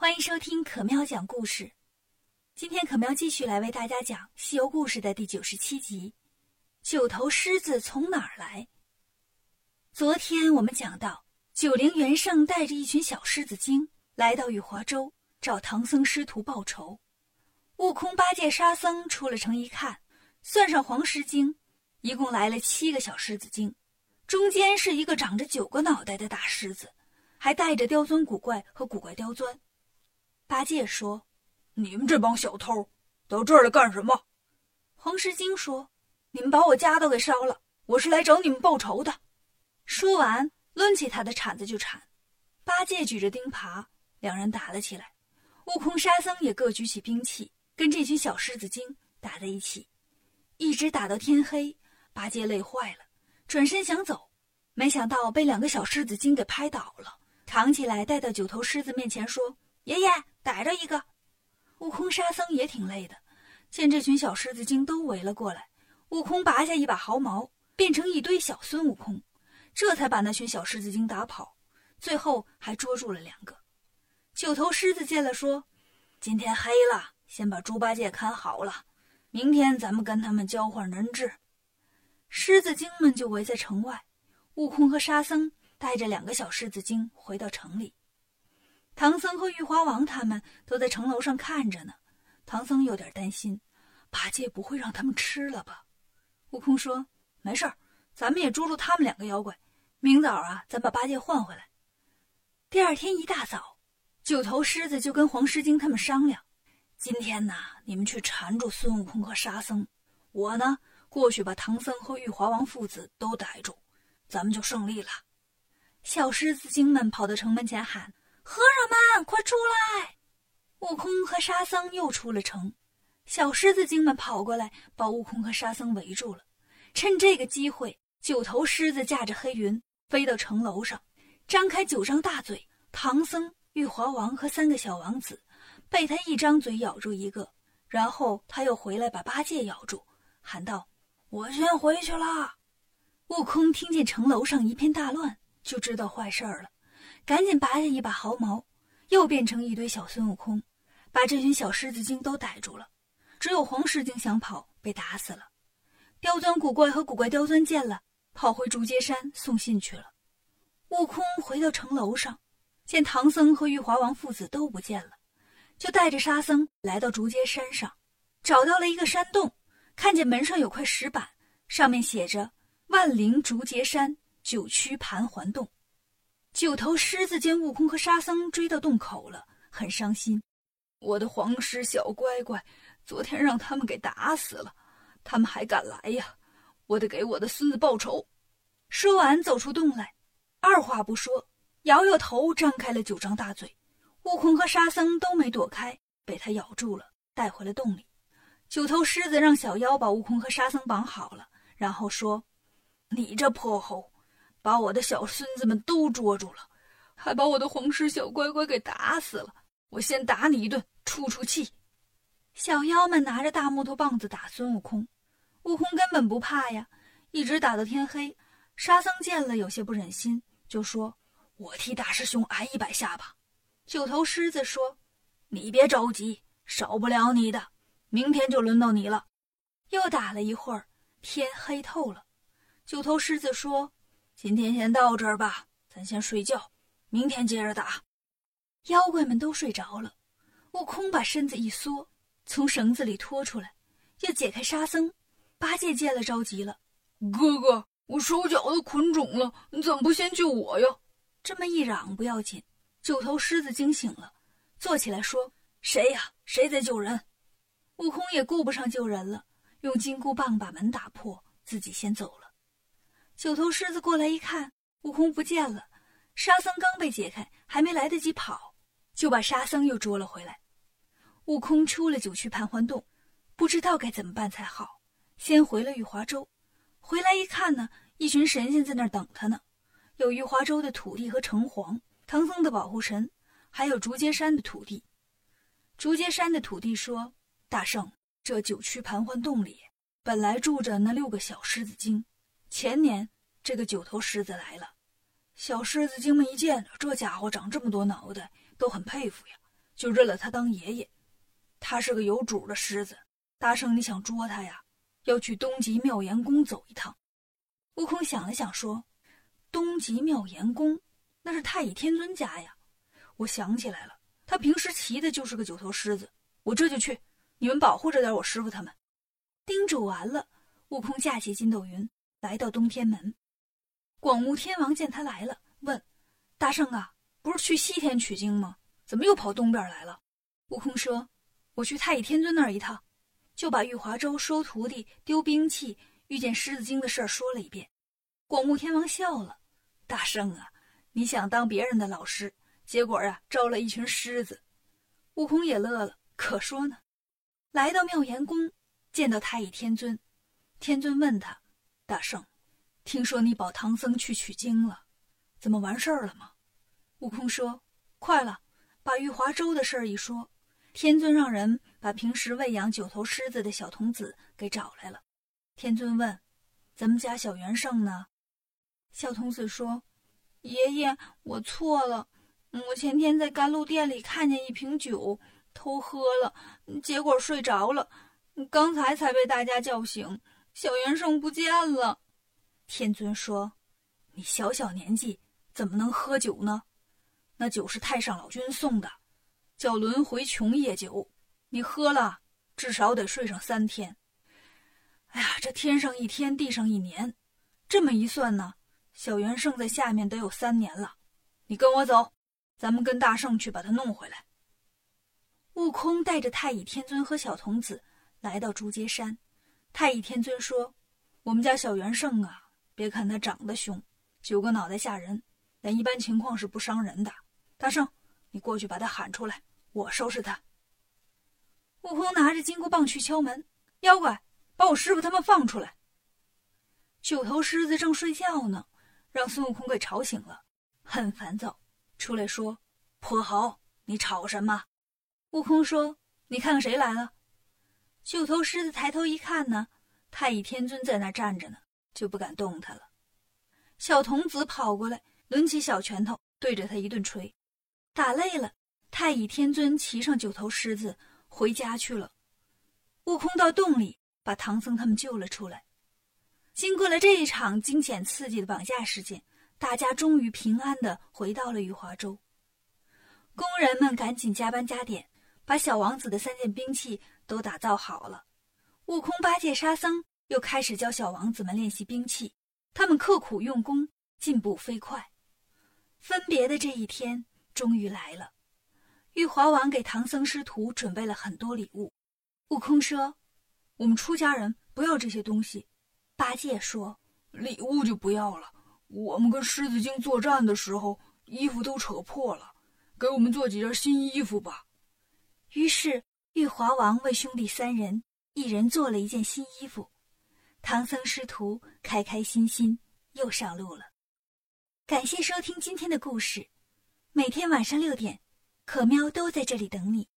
欢迎收听可喵讲故事。今天可喵继续来为大家讲《西游故事》的第九十七集《九头狮子从哪儿来》。昨天我们讲到，九灵元圣带着一群小狮子精来到玉华州找唐僧师徒报仇。悟空、八戒、沙僧出了城一看，算上黄狮精，一共来了七个小狮子精，中间是一个长着九个脑袋的大狮子，还带着刁钻古怪和古怪刁钻。八戒说：“你们这帮小偷到这儿来干什么？”黄石精说：“你们把我家都给烧了，我是来找你们报仇的。”说完，抡起他的铲子就铲。八戒举着钉耙，两人打了起来。悟空、沙僧也各举起兵器，跟这群小狮子精打在一起，一直打到天黑。八戒累坏了，转身想走，没想到被两个小狮子精给拍倒了，扛起来带到九头狮子面前说：“爷爷。”逮着一个，悟空、沙僧也挺累的。见这群小狮子精都围了过来，悟空拔下一把毫毛，变成一堆小孙悟空，这才把那群小狮子精打跑。最后还捉住了两个。九头狮子见了说：“今天黑了，先把猪八戒看好了，明天咱们跟他们交换人质。”狮子精们就围在城外，悟空和沙僧带着两个小狮子精回到城里。唐僧和玉华王他们都在城楼上看着呢。唐僧有点担心，八戒不会让他们吃了吧？悟空说：“没事儿，咱们也捉住他们两个妖怪。明早啊，咱把八戒换回来。”第二天一大早，九头狮子就跟黄狮精他们商量：“今天呢，你们去缠住孙悟空和沙僧，我呢过去把唐僧和玉华王父子都逮住，咱们就胜利了。”小狮子精们跑到城门前喊。和尚们，快出来！悟空和沙僧又出了城，小狮子精们跑过来，把悟空和沙僧围住了。趁这个机会，九头狮子驾着黑云飞到城楼上，张开九张大嘴。唐僧、玉华王和三个小王子被他一张嘴咬住一个，然后他又回来把八戒咬住，喊道：“我先回去了。”悟空听见城楼上一片大乱，就知道坏事儿了。赶紧拔下一把毫毛，又变成一堆小孙悟空，把这群小狮子精都逮住了。只有黄狮精想跑，被打死了。刁钻古怪和古怪刁钻见了，跑回竹节山送信去了。悟空回到城楼上，见唐僧和玉华王父子都不见了，就带着沙僧来到竹节山上，找到了一个山洞，看见门上有块石板，上面写着“万灵竹节山九曲盘桓洞”。九头狮子见悟空和沙僧追到洞口了，很伤心。我的黄狮小乖乖，昨天让他们给打死了，他们还敢来呀！我得给我的孙子报仇。说完，走出洞来，二话不说，摇摇头，张开了九张大嘴。悟空和沙僧都没躲开，被他咬住了，带回了洞里。九头狮子让小妖把悟空和沙僧绑好了，然后说：“你这泼猴！”把我的小孙子们都捉住了，还把我的黄狮小乖乖给打死了。我先打你一顿，出出气。小妖们拿着大木头棒子打孙悟空，悟空根本不怕呀，一直打到天黑。沙僧见了有些不忍心，就说：“我替大师兄挨一百下吧。”九头狮子说：“你别着急，少不了你的，明天就轮到你了。”又打了一会儿，天黑透了。九头狮子说。今天先到这儿吧，咱先睡觉，明天接着打。妖怪们都睡着了，悟空把身子一缩，从绳子里拖出来，要解开沙僧。八戒见了着急了：“哥哥，我手脚都捆肿了，你怎么不先救我呀？”这么一嚷不要紧，九头狮子惊醒了，坐起来说：“谁呀？谁在救人？”悟空也顾不上救人了，用金箍棒把门打破，自己先走了。九头狮子过来一看，悟空不见了，沙僧刚被解开，还没来得及跑，就把沙僧又捉了回来。悟空出了九曲盘桓洞，不知道该怎么办才好，先回了玉华州。回来一看呢，一群神仙在那儿等他呢，有玉华州的土地和城隍，唐僧的保护神，还有竹节山的土地。竹节山的土地说：“大圣，这九曲盘桓洞里本来住着那六个小狮子精。”前年，这个九头狮子来了，小狮子精们一见这家伙长这么多脑袋，都很佩服呀，就认了他当爷爷。他是个有主的狮子。大圣，你想捉他呀？要去东极妙严宫走一趟。悟空想了想，说：“东极妙严宫，那是太乙天尊家呀。我想起来了，他平时骑的就是个九头狮子。我这就去，你们保护着点我师傅他们。”叮嘱完了，悟空驾起筋斗云，来到东天门。广目天王见他来了，问：“大圣啊，不是去西天取经吗？怎么又跑东边来了？”悟空说：“我去太乙天尊那儿一趟。”就把玉华州收徒弟、丢兵器、遇见狮子精的事儿说了一遍。广目天王笑了：“大圣啊，你想当别人的老师，结果啊招了一群狮子。”悟空也乐了，可说呢。来到妙严宫，见到太乙天尊，天尊问他：“大圣，听说你保唐僧去取经了，怎么完事儿了吗？”悟空说：“快了，把玉华州的事儿一说。”天尊让人。把平时喂养九头狮子的小童子给找来了。天尊问：“咱们家小元圣呢？”小童子说：“爷爷，我错了。我前天在甘露殿里看见一瓶酒，偷喝了，结果睡着了。刚才才被大家叫醒，小元圣不见了。”天尊说：“你小小年纪怎么能喝酒呢？那酒是太上老君送的，叫轮回琼夜酒。”你喝了，至少得睡上三天。哎呀，这天上一天，地上一年，这么一算呢，小元圣在下面得有三年了。你跟我走，咱们跟大圣去把他弄回来。悟空带着太乙天尊和小童子来到竹节山。太乙天尊说：“我们家小元圣啊，别看他长得凶，九个脑袋吓人，但一般情况是不伤人的。大圣，你过去把他喊出来，我收拾他。”悟空拿着金箍棒去敲门，妖怪，把我师傅他们放出来。九头狮子正睡觉呢，让孙悟空给吵醒了，很烦躁，出来说：“泼猴，你吵什么？”悟空说：“你看看谁来了。”九头狮子抬头一看呢，太乙天尊在那站着呢，就不敢动他了。小童子跑过来，抡起小拳头对着他一顿捶。打累了，太乙天尊骑上九头狮子。回家去了。悟空到洞里把唐僧他们救了出来。经过了这一场惊险刺激的绑架事件，大家终于平安的回到了玉华州。工人们赶紧加班加点，把小王子的三件兵器都打造好了。悟空、八戒、沙僧又开始教小王子们练习兵器。他们刻苦用功，进步飞快。分别的这一天终于来了。玉华王给唐僧师徒准备了很多礼物。悟空说：“我们出家人不要这些东西。”八戒说：“礼物就不要了。我们跟狮子精作战的时候，衣服都扯破了，给我们做几件新衣服吧。”于是玉华王为兄弟三人一人做了一件新衣服。唐僧师徒开开心心又上路了。感谢收听今天的故事，每天晚上六点。可喵都在这里等你。